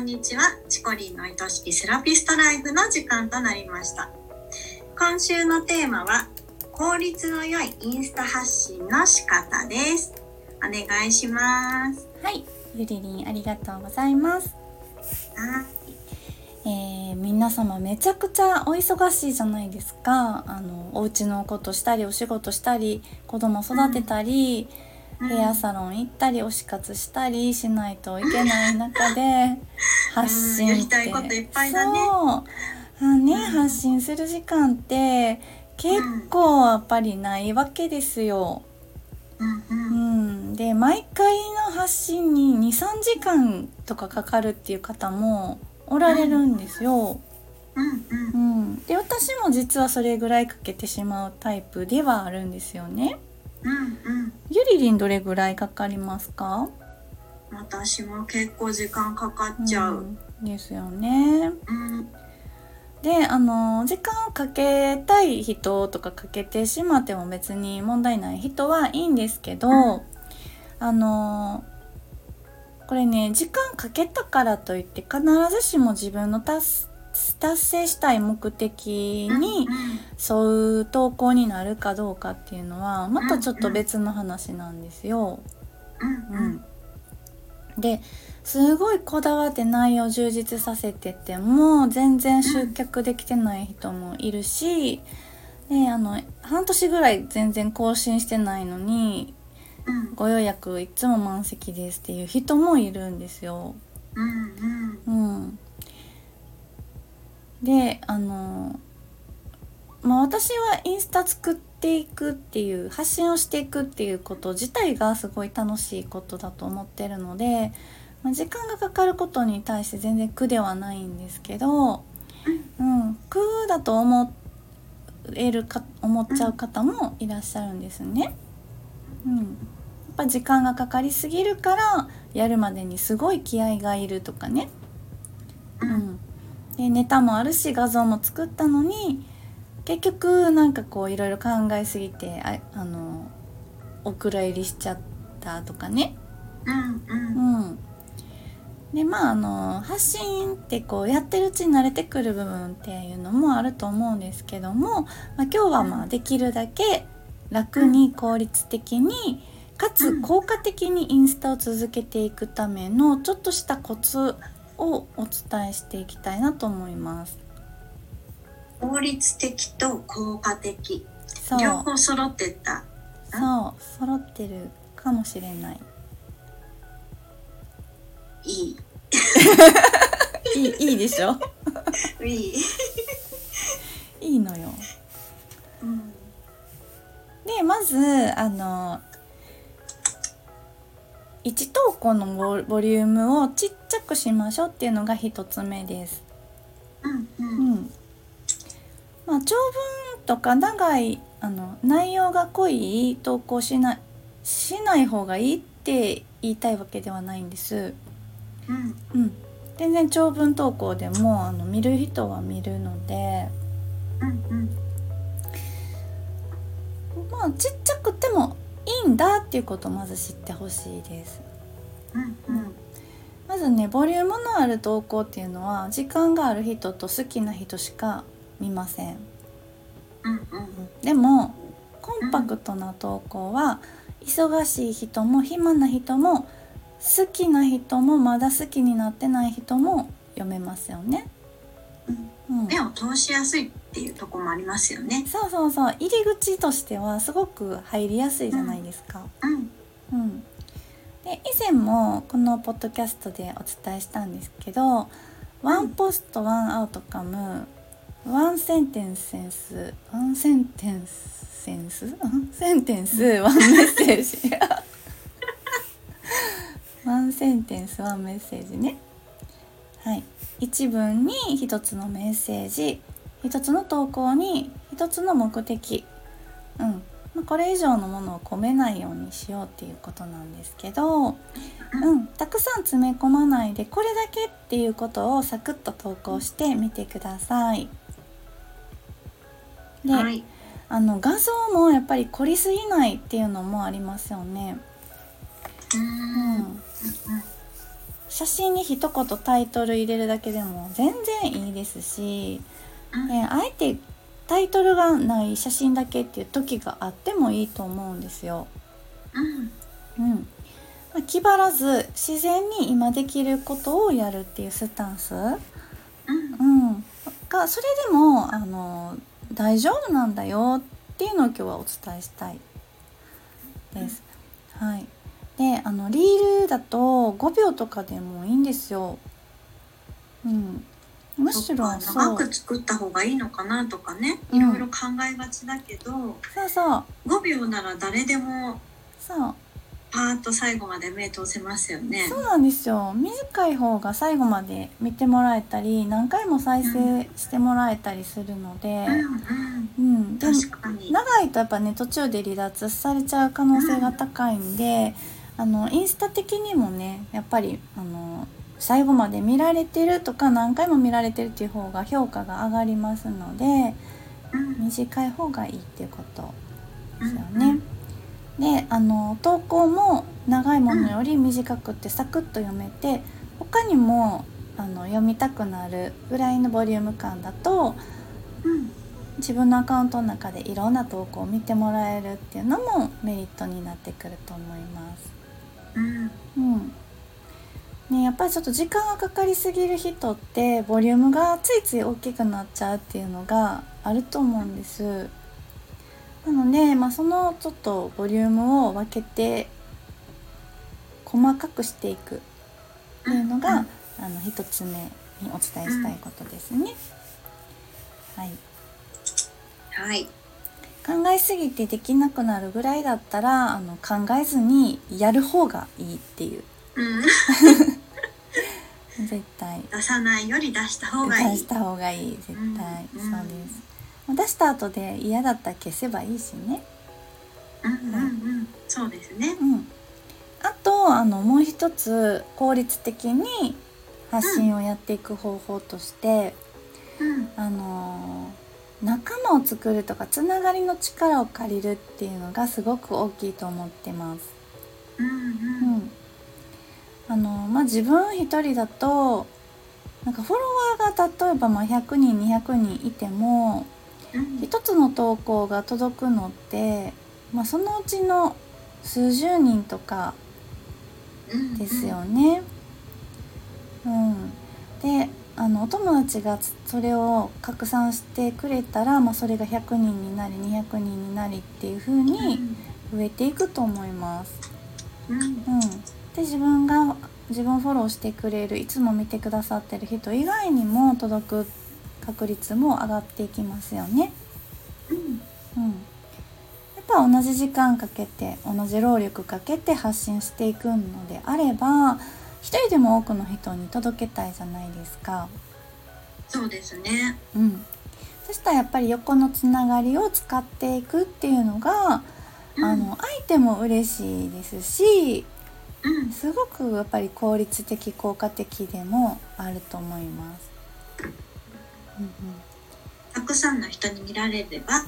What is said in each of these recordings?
んにちは。チコリンの愛しきセラピストライフの時間となりました。今週のテーマは、効率の良いインスタ発信の仕方です。お願いします。はい、ゆりりんありがとうございます。はい。えー、皆様めちゃくちゃお忙しいじゃないですか。あのお家のことしたりお仕事したり子供育てたり、ヘアサロン行ったり推し活したりしないといけない中で 発信ってりたいこといっぱいだねそうあね、うん発信する時間って結構やっぱりないわけですよ。うんううん。ん、で毎回の発信に23時間とかかかるっていう方もおられるんですよ。うんう。うんん、で私も実はそれぐらいかけてしまうタイプではあるんですよね。うんうん。ゆりりんどれぐらいかかりますか？私も結構時間かかっちゃう。んですよね。うん。であの時間をかけたい人とかかけてしまっても別に問題ない人はいいんですけど、うんあのこれね時間かけたからといって必ずしも自分の達達成したい目的に沿う投稿になるかどうかっていうのはまたちょっと別の話なんですよ。うんうん。ですごいこだわって内容充実させてても全然集客できてない人もいるし、であの半年ぐらい全然更新してないのにうんご予約いつも満席ですっていう人もいるんですよ。うんうん。うん、であのまあ私はインスタ作っていくっていう発信をしていくっていうこと自体がすごい楽しいことだと思ってるので、まあ、時間がかかることに対して全然苦ではないんですけど、うん、苦だと思えるか思っちゃう方もいらっしゃるんですね。うん、やっぱ時間がかかりすぎるからやるまでにすごい気合がいるとかね。ううんん、でネタもあるし画像も作ったのに結局なんかこういろいろ考えすぎてああのお蔵入りしちゃったとかね。うんうん。うん、でまああの発信ってこうやってるうちに慣れてくる部分っていうのもあると思うんですけども、まあ、今日はまあできるだけ楽に効率的にかつ効果的にインスタを続けていくためのちょっとしたコツをお伝えしていきたいなと思います。効率的と効果的。両方揃ってた。そう揃ってるかもしれない。いい。いいいいでしょ？いい。いいのよ。うん。でまずあの1投稿のボボリュームをちっちゃくしましょうっていうのが1つ目です。うんう。うんんまあ、長文とか長いあの内容が濃い投稿しないしない方がいいって言いたいわけではないんです。うん。うん、全然長文投稿でもあの見る人は見るのでうんうん。まあちっちゃくてもいいんだっていうことをまず知ってほしいです。うんうん。まずねボリュームのある投稿っていうのは時間がある人と好きな人しか見ません。うんうん。でもコンパクトな投稿は忙しい人も暇な人も好きな人もまだ好きになってない人も読めますよね。うん、目を通しやすいっていうところもありますよね。そうそうそう入り口としてはすごく入りやすいじゃないですか。うん。うん、で以前もこのポッドキャストでお伝えしたんですけど「 one post one outcome one sentence sense one sentence sense？うん sentence？one message」one sentence？one message ね。はい、一文に一つのメッセージ一つの投稿に一つの目的、うん。まあ、これ以上のものを込めないようにしようっていうことなんですけど、うん、たくさん詰め込まないでこれだけっていうことをサクッと投稿してみてください。で、はい。あの画像もやっぱり凝りすぎないっていうのもありますよね。うん。写真に一言タイトル入れるだけでも全然いいですし、うんね、あえてタイトルがない写真だけっていう時があってもいいと思うんですよ。うん。うん。まあ気張らず自然に今できることをやるっていうスタンス、うん。うん、がそれでもあの大丈夫なんだよっていうのを今日はお伝えしたい。です。はい、であのリールだと5秒とかでもいいんですよ。うん、むしろ長く作った方がいいのかなとかね、うん。いろいろ考えがちだけどそうそう。5秒なら誰でもそう。パーッと最後まで目通せますよね。そうなんですよ。短い方が最後まで見てもらえたり何回も再生してもらえたりするので、うんうん。うん、でも確かに。長いとやっぱね途中で離脱されちゃう可能性が高いんで、あのインスタ的にもねやっぱりあの最後まで見られてるとか何回も見られてるっていう方が評価が上がりますのでうん。短い方がいいっていうことですよね。うん。であの投稿も長いものより短くってサクッと読めて他にもあの読みたくなるぐらいのボリューム感だとうん。自分のアカウントの中でいろんな投稿を見てもらえるっていうのもメリットになってくると思います。うん。うんね、やっぱりちょっと時間がかかりすぎる人ってボリュームがついつい大きくなっちゃうっていうのがあると思うんです。なので、まあ、そのちょっとボリュームを分けて細かくしていくっていうのが、あの一つ目にお伝えしたいことですね。はいはい。考えすぎてできなくなるぐらいだったらあの考えずにやる方がいいっていううん、絶対。出さないより出した方がいい。出した方がいい絶対、うんそうです。出した後で嫌だったら消せばいいしね。うんうんうん。そうですね。うん。あとあのもう一つ効率的に発信をやっていく方法として、うん。あの仲間を作るとかつながりの力を借りるっていうのがすごく大きいと思ってます。うんううんん、あのまあ自分一人だとなんかフォロワーが例えばまあ100人200人いてもうん。一つの投稿が届くのって、まあ、そのうちの数十人とかうんですよね。うん、であのお友達がつそれを拡散してくれたら、まあ、それが100人になり200人になりっていう風に増えていくと思います。うん、で自分が自分をフォローしてくれるいつも見てくださってる人以外にも届く確率も上がっていきますよね。うんうん、やっぱ同じ時間かけて同じ労力かけて発信していくのであれば一人でも多くの人に届けたいじゃないですか。そうですね。うん、そしたらやっぱり横のつながりを使っていくっていうのが、うんあの相手も嬉しいですしうんすごくやっぱり効率的効果的でもあると思います。うんうん、たくさんの人に見られれば、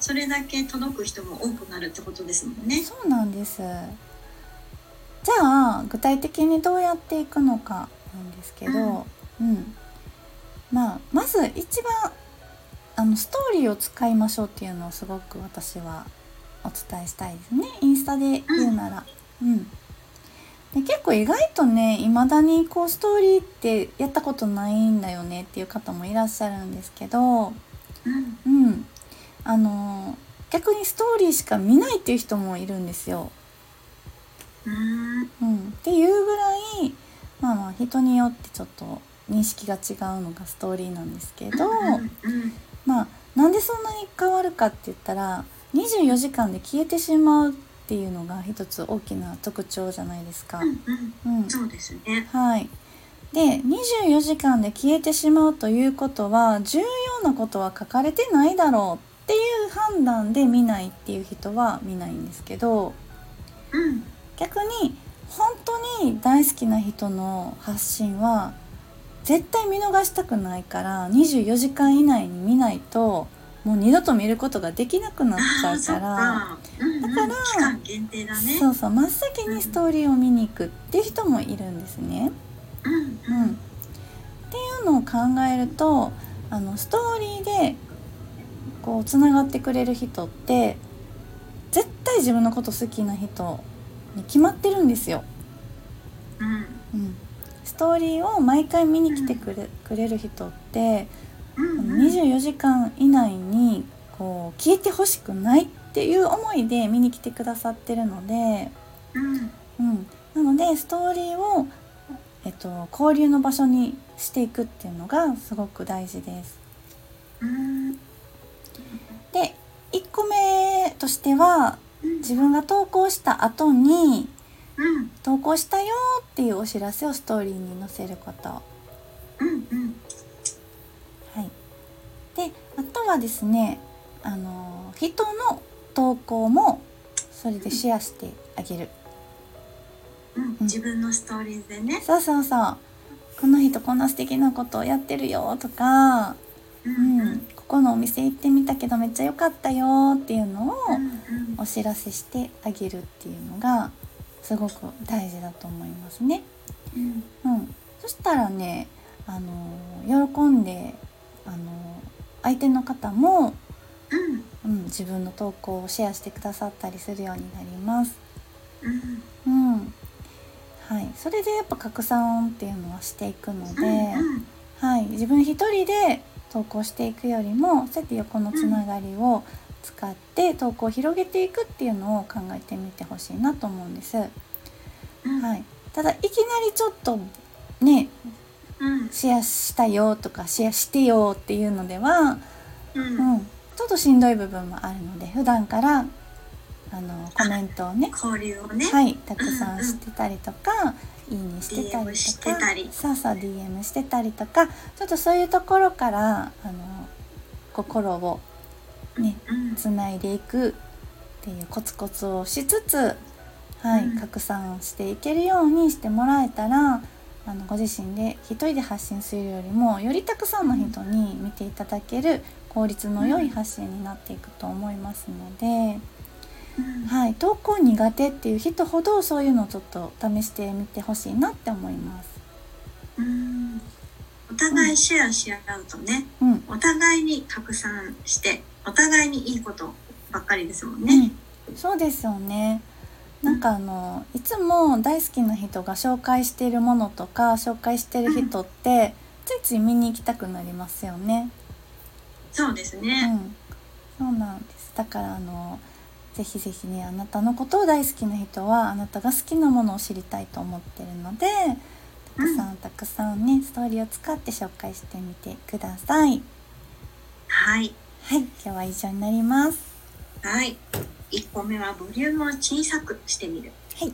それだけ届く人も多くなるってことですもんね。そうなんです。じゃあ具体的にどうやっていくのかなんですけど、うんまあまず一番あのストーリーを使いましょうっていうのをすごく私はお伝えしたいですねインスタで言うなら。うんで結構意外とね未だにこうストーリーってやったことないんだよねっていう方もいらっしゃるんですけど、うん。うん、あの逆にストーリーしか見ないっていう人もいるんですよ。うん。うん、っていうぐらい、まあ、まあ人によってちょっと認識が違うのがストーリーなんですけど、まあなんでそんなに変わるかって言ったら24時間で消えてしまうっていうのが一つ大きな特徴じゃないですか。うんうんうんそうですね。はいで24時間で消えてしまうということは重要なことは書かれてないだろうっていう判断で見ないっていう人は見ないんですけどうん逆に本当に大好きな人の発信は絶対見逃したくないから24時間以内に見ないともう二度と見ることができなくなっちゃうから。か。うんうんだからね。そうそう真っ先にストーリーを見に行くっていう人もいるんですね。うんうん、っていうのを考えるとあのストーリーでこうつながってくれる人って絶対自分のこと好きな人に決まってるんですよ。うんうん、ストーリーを毎回見に来てくれ,、くれる人って24時間以内にこう消えてほしくないっていう思いで見に来てくださってるので、うん。うん、なのでストーリーを、えっと、交流の場所にしていくっていうのがすごく大事です。うん。で1個目としては自分が投稿した後にうん。投稿したよっていうお知らせをストーリーに載せること。うんうんはですねあの人の投稿もそれでシェアしてあげる。うん自分のストーリーでね。そうそうそう。この人こんな素敵なことをやってるよとか、ううん。うん。ここのお店行ってみたけどめっちゃ良かったよっていうのをうんうん。お知らせしてあげるっていうのがすごく大事だと思いますね。うん。うん、そしたらねあの喜んであの相手の方も、うん。うん、自分の投稿をシェアしてくださったりするようになります。うん。うん。はい、それでやっぱ拡散っていうのはしていくので、うんはい、自分一人で投稿していくよりもそうやって横のつながりを使って投稿を広げていくっていうのを考えてみてほしいなと思うんです。うん。はい、ただいきなりちょっとねうんシェアしたよとかシェアしてよっていうのでは、ううん。ん、ちょっとしんどい部分もあるので普段からあのコメントをね交流をね。はい、たくさんしてたりとか、いいねしてたりとかてたり。そうそう DM してたりとかちょっとそういうところからあの心をねうん。つないでいくっていうコツコツをしつつ、はいうん。拡散していけるようにしてもらえたらあのご自身で一人で発信するよりもよりたくさんの人に見ていただける効率の良い発信になっていくと思いますので。うんはい、投稿苦手っていう人ほどそういうのをちょっと試してみてほしいなって思います。うんお互いシェアし合うとねうん、お互いに拡散してお互いにいいことばっかりですもんうね。ん、そうですよね。なんかあのいつも大好きな人が紹介しているものとか紹介してる人ってついつい見に行きたくなりますよね。そうですうね。ん、そうなんです。だからあのぜひぜひねあなたのことを大好きな人はあなたが好きなものを知りたいと思ってるのでたくさんたくさんねストーリーを使って紹介してみてください。はい。はい、今日は以上になります。はい。1個目はボリュームを小さくしてみる。はい、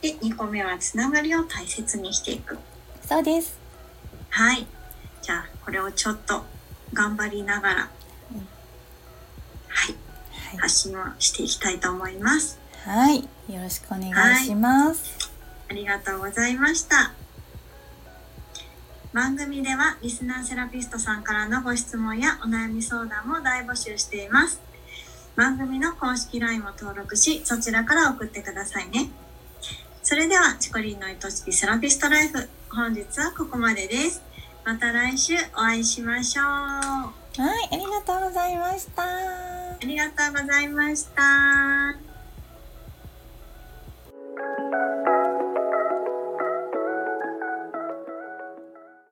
で、2個目はつながりを大切にしていく。そうです。はい。じゃあ、これをちょっと頑張りながら、うんはい。はい、発信をしていきたいと思います。はい、よろしくお願いします。ありがとうございました。番組ではリスナーセラピストさんからのご質問やお悩み相談も大募集しています。番組の公式 LINE を登録し、そちらから送ってくださいね。それでは、チコリンの愛しきセラピストライフ、本日はここまでです。また来週お会いしましょう。あはい、ありがとうございました。りがとうございました。